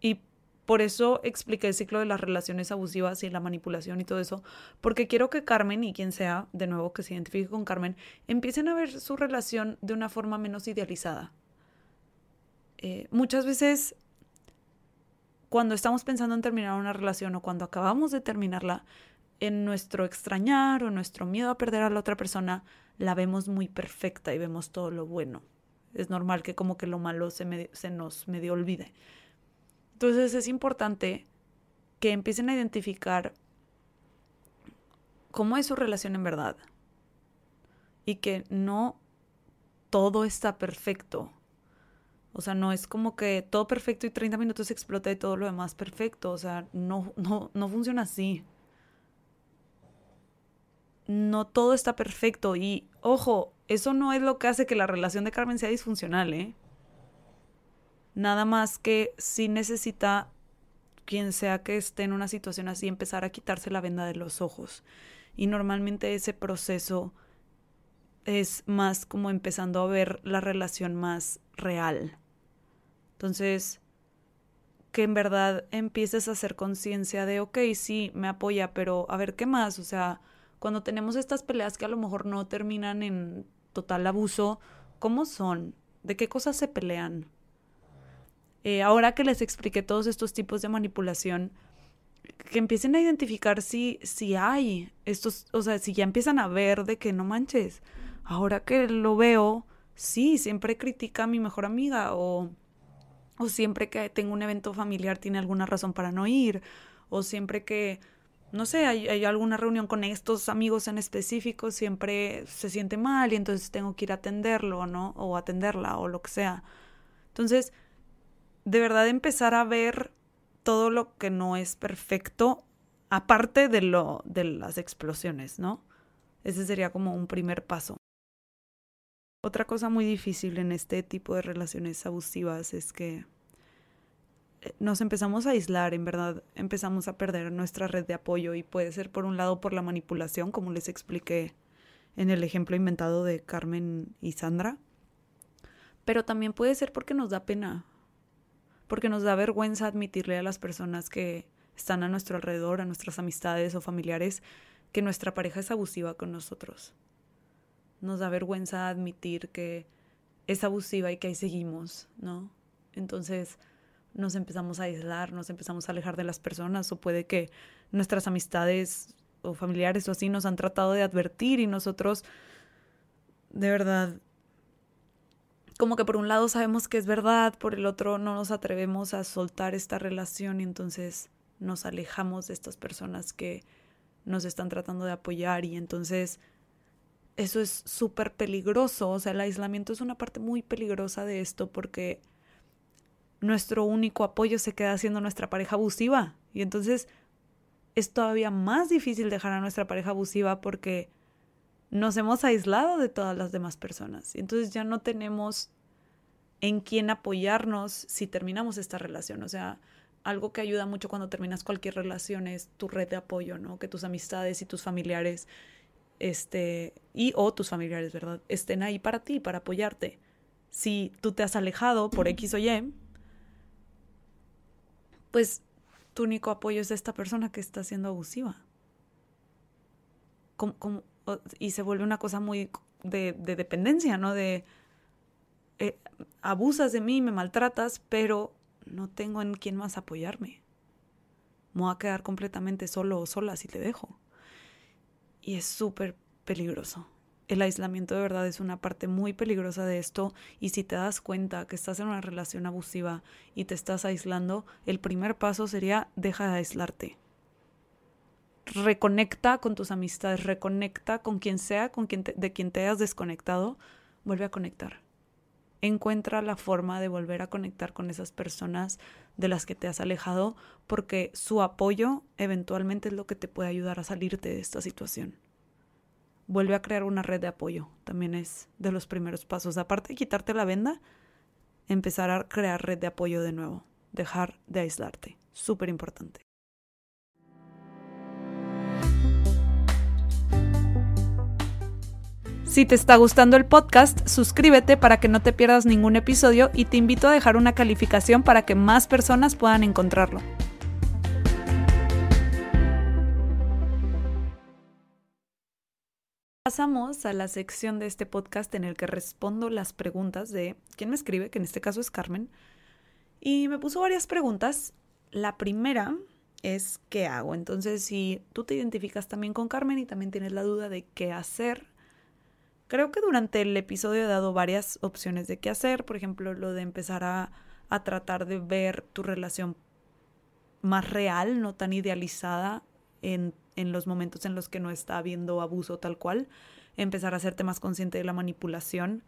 Y por eso expliqué el ciclo de las relaciones abusivas y la manipulación y todo eso, porque quiero que Carmen y quien sea, de nuevo que se identifique con Carmen, empiecen a ver su relación de una forma menos idealizada. Eh, muchas veces cuando estamos pensando en terminar una relación o cuando acabamos de terminarla, en nuestro extrañar o nuestro miedo a perder a la otra persona, la vemos muy perfecta y vemos todo lo bueno. Es normal que como que lo malo se, se nos medio olvide. Entonces es importante que empiecen a identificar cómo es su relación en verdad y que no todo está perfecto. O sea, no es como que todo perfecto y 30 minutos explota y todo lo demás perfecto. O sea, no, no, no funciona así. No todo está perfecto. Y ojo, eso no es lo que hace que la relación de Carmen sea disfuncional, ¿eh? Nada más que si necesita quien sea que esté en una situación así empezar a quitarse la venda de los ojos. Y normalmente ese proceso es más como empezando a ver la relación más real. Entonces, que en verdad empieces a hacer conciencia de, ok, sí, me apoya, pero a ver, ¿qué más? O sea, cuando tenemos estas peleas que a lo mejor no terminan en total abuso, ¿cómo son? ¿De qué cosas se pelean? Eh, ahora que les expliqué todos estos tipos de manipulación, que empiecen a identificar si, si hay estos, o sea, si ya empiezan a ver de que no manches, ahora que lo veo, sí, siempre critica a mi mejor amiga o o siempre que tengo un evento familiar tiene alguna razón para no ir, o siempre que, no sé, hay, alguna reunión con estos amigos en específico, siempre se siente mal y entonces tengo que ir a atenderlo, ¿no? O atenderla o lo que sea. Entonces, de verdad empezar a ver todo lo que no es perfecto, aparte de lo de las explosiones, ¿no? Ese sería como un primer paso. Otra cosa muy difícil en este tipo de relaciones abusivas es que eh, nos empezamos a aislar, en verdad empezamos a perder nuestra red de apoyo y puede ser por un lado por la manipulación, como les expliqué en el ejemplo inventado de Carmen y Sandra, pero también puede ser porque nos da pena, porque nos da vergüenza admitirle a las personas que están a nuestro alrededor, a nuestras amistades o familiares, que nuestra pareja es abusiva con nosotros nos da vergüenza admitir que es abusiva y que ahí seguimos, ¿no? Entonces nos empezamos a aislar, nos empezamos a alejar de las personas o puede que nuestras amistades o familiares o así nos han tratado de advertir y nosotros de verdad como que por un lado sabemos que es verdad, por el otro no nos atrevemos a soltar esta relación y entonces nos alejamos de estas personas que nos están tratando de apoyar y entonces eso es súper peligroso. O sea, el aislamiento es una parte muy peligrosa de esto porque nuestro único apoyo se queda siendo nuestra pareja abusiva. Y entonces es todavía más difícil dejar a nuestra pareja abusiva porque nos hemos aislado de todas las demás personas. Entonces ya no tenemos en quién apoyarnos si terminamos esta relación. O sea, algo que ayuda mucho cuando terminas cualquier relación es tu red de apoyo, ¿no? Que tus amistades y tus familiares este, y o tus familiares, ¿verdad? Estén ahí para ti, para apoyarte. Si tú te has alejado por X o Y, pues tu único apoyo es esta persona que está siendo abusiva. Y se vuelve una cosa muy de, dependencia, ¿no? De eh, abusas de mí, me maltratas, pero no tengo en quién más apoyarme. Me voy a quedar completamente solo o sola si te dejo y es súper peligroso. El aislamiento de verdad es una parte muy peligrosa de esto y si te das cuenta que estás en una relación abusiva y te estás aislando, el primer paso sería deja de aislarte. Reconecta con tus amistades, reconecta con quien sea, con quien de quien te hayas desconectado, vuelve a conectar. Encuentra la forma de volver a conectar con esas personas de las que te has alejado, porque su apoyo eventualmente es lo que te puede ayudar a salirte de esta situación. Vuelve a crear una red de apoyo, también es de los primeros pasos. Aparte de quitarte la venda, empezar a crear red de apoyo de nuevo, dejar de aislarte, súper importante. Si te está gustando el podcast, suscríbete para que no te pierdas ningún episodio y te invito a dejar una calificación para que más personas puedan encontrarlo. Pasamos a la sección de este podcast en el que respondo las preguntas de quien me escribe, que en este caso es Carmen, y me puso varias preguntas la primera es qué hago. Entonces, si tú te identificas también con Carmen y también tienes la duda de qué hacer, creo que durante el episodio he dado varias opciones de qué hacer. Por ejemplo, lo de empezar a, a tratar de ver tu relación más real, no tan idealizada en, en los momentos en los que no está habiendo abuso tal cual. Empezar a hacerte más consciente de la manipulación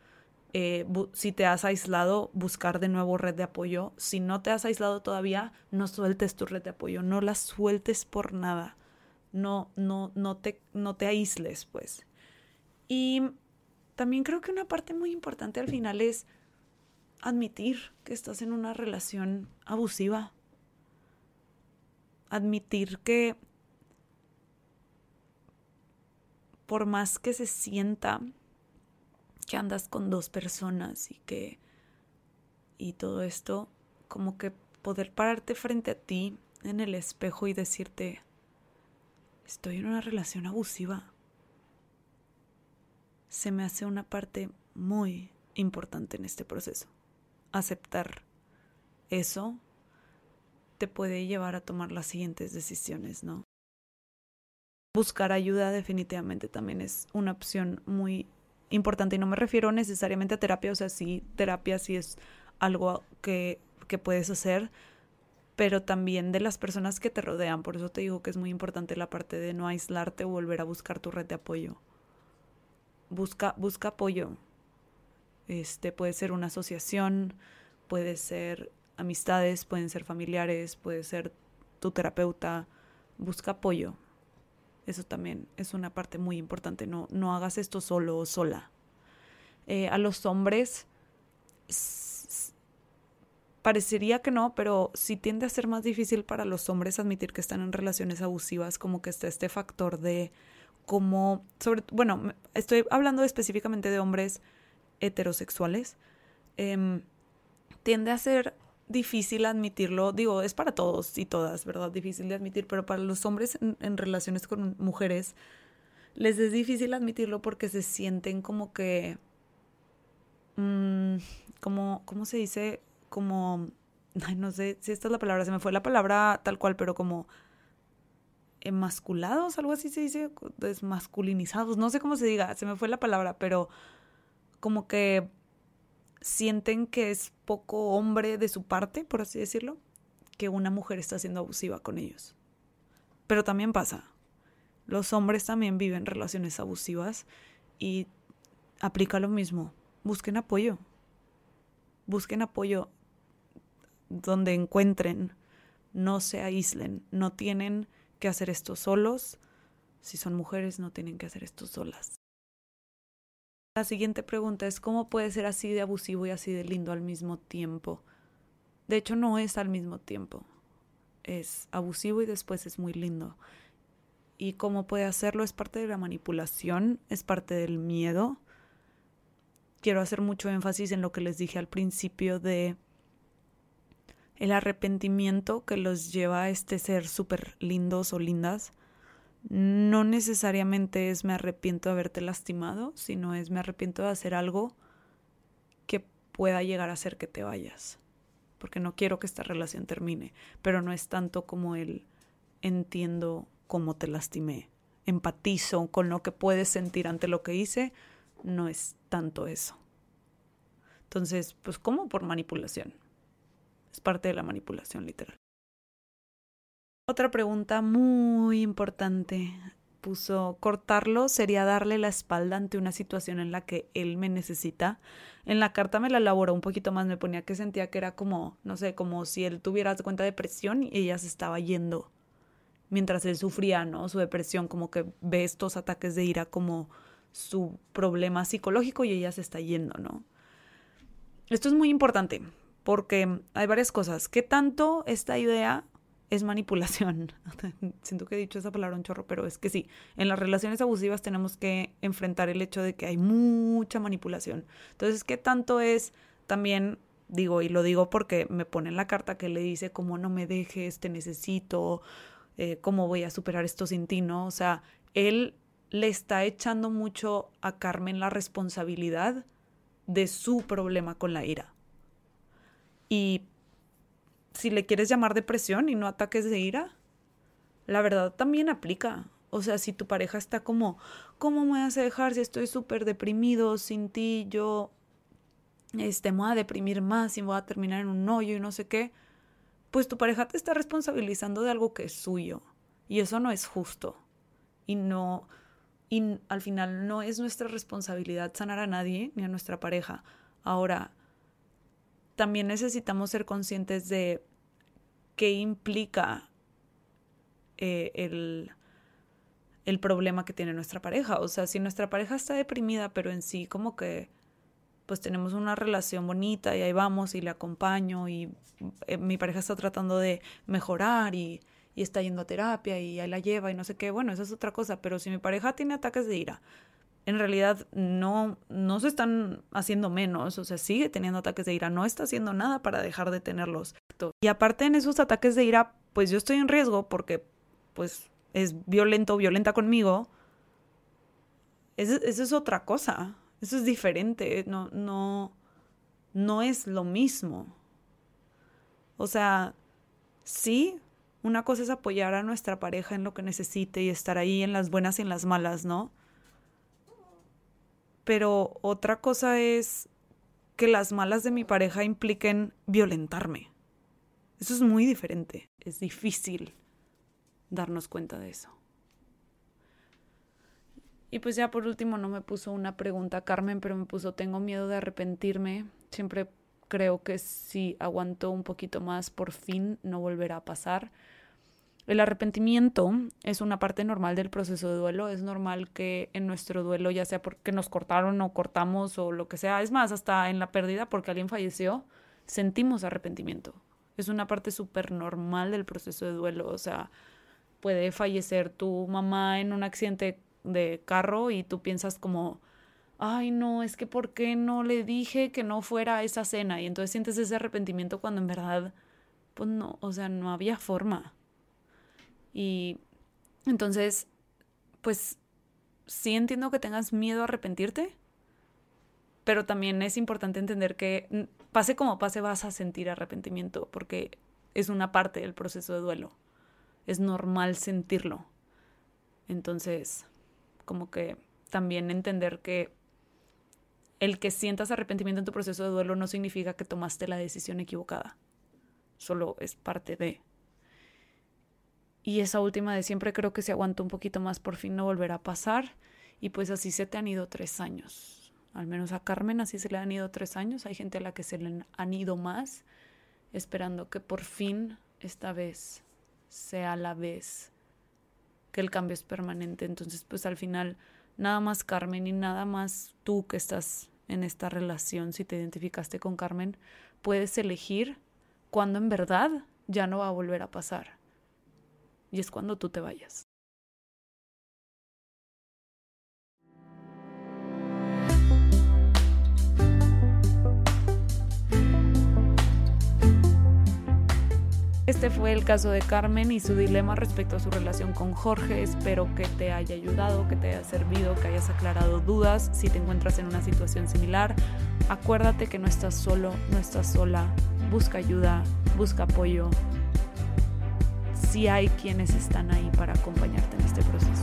eh, si te has aislado, buscar de nuevo red de apoyo. Si no te has aislado todavía, no sueltes tu red de apoyo, no la sueltes por nada. No, no, no te, no te aísles, pues. Y también creo que una parte muy importante al final es admitir que estás en una relación abusiva. Admitir que por más que se sienta que andas con dos personas y que y todo esto como que poder pararte frente a ti en el espejo y decirte estoy en una relación abusiva se me hace una parte muy importante en este proceso aceptar eso te puede llevar a tomar las siguientes decisiones, ¿no? Buscar ayuda definitivamente también es una opción muy importante y no me refiero necesariamente a terapia, o sea, sí, terapia sí es algo que, que puedes hacer, pero también de las personas que te rodean. Por eso te digo que es muy importante la parte de no aislarte o volver a buscar tu red de apoyo. Busca, busca apoyo. Este puede ser una asociación, puede ser amistades, pueden ser familiares, puede ser tu terapeuta. Busca apoyo. Eso también es una parte muy importante. No, no hagas esto solo o sola. Eh, a los hombres parecería que no, pero sí tiende a ser más difícil para los hombres admitir que están en relaciones abusivas, como que está este factor de cómo, sobre, bueno, estoy hablando específicamente de hombres heterosexuales, em, tiende a ser difícil admitirlo, digo, es para todos y todas, ¿verdad? Difícil de admitir, pero para los hombres en, relaciones con mujeres les es difícil admitirlo porque se sienten como que, mmm, como, ¿cómo se dice? Como, no sé si esta es la palabra, se me fue la palabra tal cual, pero como emasculados, algo así se dice, desmasculinizados, no sé cómo se diga, se me fue la palabra, pero como que sienten que es poco hombre de su parte, por así decirlo, que una mujer está siendo abusiva con ellos. Pero también pasa. Los hombres también viven relaciones abusivas y aplica lo mismo. Busquen apoyo. Busquen apoyo donde encuentren. No se aíslen. No tienen que hacer esto solos. Si son mujeres, no tienen que hacer esto solas. La siguiente pregunta es, ¿cómo puede ser así de abusivo y así de lindo al mismo tiempo? De hecho, no es al mismo tiempo. Es abusivo y después es muy lindo. Y cómo puede hacerlo es parte de la manipulación, es parte del miedo. Quiero hacer mucho énfasis en lo que les dije al principio de el arrepentimiento que los lleva a este ser súper lindos o lindas no necesariamente es me arrepiento de haberte lastimado, sino es me arrepiento de hacer algo que pueda llegar a hacer que te vayas. Porque no quiero que esta relación termine, pero no es tanto como el entiendo cómo te lastimé, empatizo con lo que puedes sentir ante lo que hice, no es tanto eso. Entonces, pues como por manipulación. Es parte de la manipulación literal. Otra pregunta muy importante puso, cortarlo sería darle la espalda ante una situación en la que él me necesita. En la carta me la elaboró un poquito más, me ponía que sentía que era como, no sé, como si él tuviera cuenta de depresión y ella se estaba yendo mientras él sufría, ¿no? Su depresión, como que ve estos ataques de ira como su problema psicológico y ella se está yendo, ¿no? Esto es muy importante porque hay varias cosas. ¿Qué tanto esta idea es manipulación. Siento que he dicho esa palabra un chorro, pero es que sí, en las relaciones abusivas tenemos que enfrentar el hecho de que hay mucha manipulación. Entonces, ¿qué tanto es también, digo, y lo digo porque me pone en la carta que le dice, como no me dejes, te necesito, eh, cómo voy a superar esto sin ti, ¿no? O sea, él le está echando mucho a Carmen la responsabilidad de su problema con la ira. Y si le quieres llamar depresión y no ataques de ira, la verdad también aplica. O sea, si tu pareja está como, ¿cómo me vas a dejar si estoy súper deprimido sin ti? Yo este, me voy a deprimir más y me voy a terminar en un hoyo y no sé qué. Pues tu pareja te está responsabilizando de algo que es suyo. Y eso no es justo. Y no, y al final no es nuestra responsabilidad sanar a nadie ni a nuestra pareja. Ahora, también necesitamos ser conscientes de qué implica eh, el, el problema que tiene nuestra pareja. O sea, si nuestra pareja está deprimida, pero en sí como que pues tenemos una relación bonita y ahí vamos y le acompaño y eh, mi pareja está tratando de mejorar y, y, está yendo a terapia y ahí la lleva y no sé qué, bueno, eso es otra cosa, pero si mi pareja tiene ataques de ira, en realidad no, no se están haciendo menos, o sea, sigue teniendo ataques de ira, no está haciendo nada para dejar de tenerlos. Y aparte en esos ataques de ira, pues yo estoy en riesgo porque pues es violento violenta conmigo. Eso es otra cosa, eso es diferente, no, no, no es lo mismo. O sea, sí, una cosa es apoyar a nuestra pareja en lo que necesite y estar ahí en las buenas y en las malas, ¿no? Pero otra cosa es que las malas de mi pareja impliquen violentarme. Eso es muy diferente. Es difícil darnos cuenta de eso. Y pues ya por último no me puso una pregunta Carmen, pero me puso tengo miedo de arrepentirme. Siempre creo que si aguanto un poquito más, por fin no volverá a pasar. El arrepentimiento es una parte normal del proceso de duelo. Es normal que en nuestro duelo, ya sea porque nos cortaron o cortamos o lo que sea, es más, hasta en la pérdida porque alguien falleció, sentimos arrepentimiento. Es una parte súper normal del proceso de duelo. O sea, puede fallecer tu mamá en un accidente de carro y tú piensas como, ay no, es que ¿por qué no le dije que no fuera a esa cena? Y entonces sientes ese arrepentimiento cuando en verdad, pues no, o sea, no había forma. Y entonces, pues sí entiendo que tengas miedo a arrepentirte, pero también es importante entender que pase como pase vas a sentir arrepentimiento porque es una parte del proceso de duelo. Es normal sentirlo. Entonces, como que también entender que el que sientas arrepentimiento en tu proceso de duelo no significa que tomaste la decisión equivocada. Solo es parte de. Y esa última de siempre creo que se aguantó un poquito más, por fin no volverá a pasar. Y pues así se te han ido tres años. Al menos a Carmen así se le han ido tres años. Hay gente a la que se le han ido más, esperando que por fin esta vez sea la vez que el cambio es permanente. Entonces pues al final nada más Carmen y nada más tú que estás en esta relación, si te identificaste con Carmen, puedes elegir cuándo en verdad ya no va a volver a pasar y es cuando tú te vayas. Este fue el caso de Carmen y su dilema respecto a su relación con Jorge. Espero que te haya ayudado, que te haya servido, que hayas aclarado dudas. Si te encuentras en una situación similar, acuérdate que no estás solo, no estás sola. Busca ayuda, busca apoyo, si hay quienes están ahí para acompañarte en este proceso.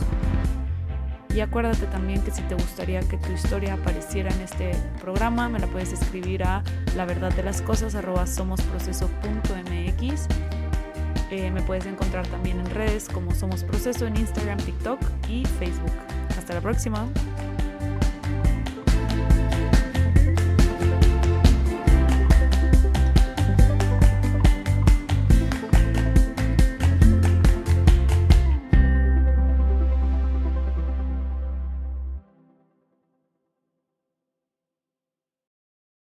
Y acuérdate también que si te gustaría que tu historia apareciera en este programa, me la puedes escribir a la verdad de las cosas. Eh, me puedes encontrar también en redes como Somos Proceso en Instagram, TikTok y Facebook. Hasta la próxima.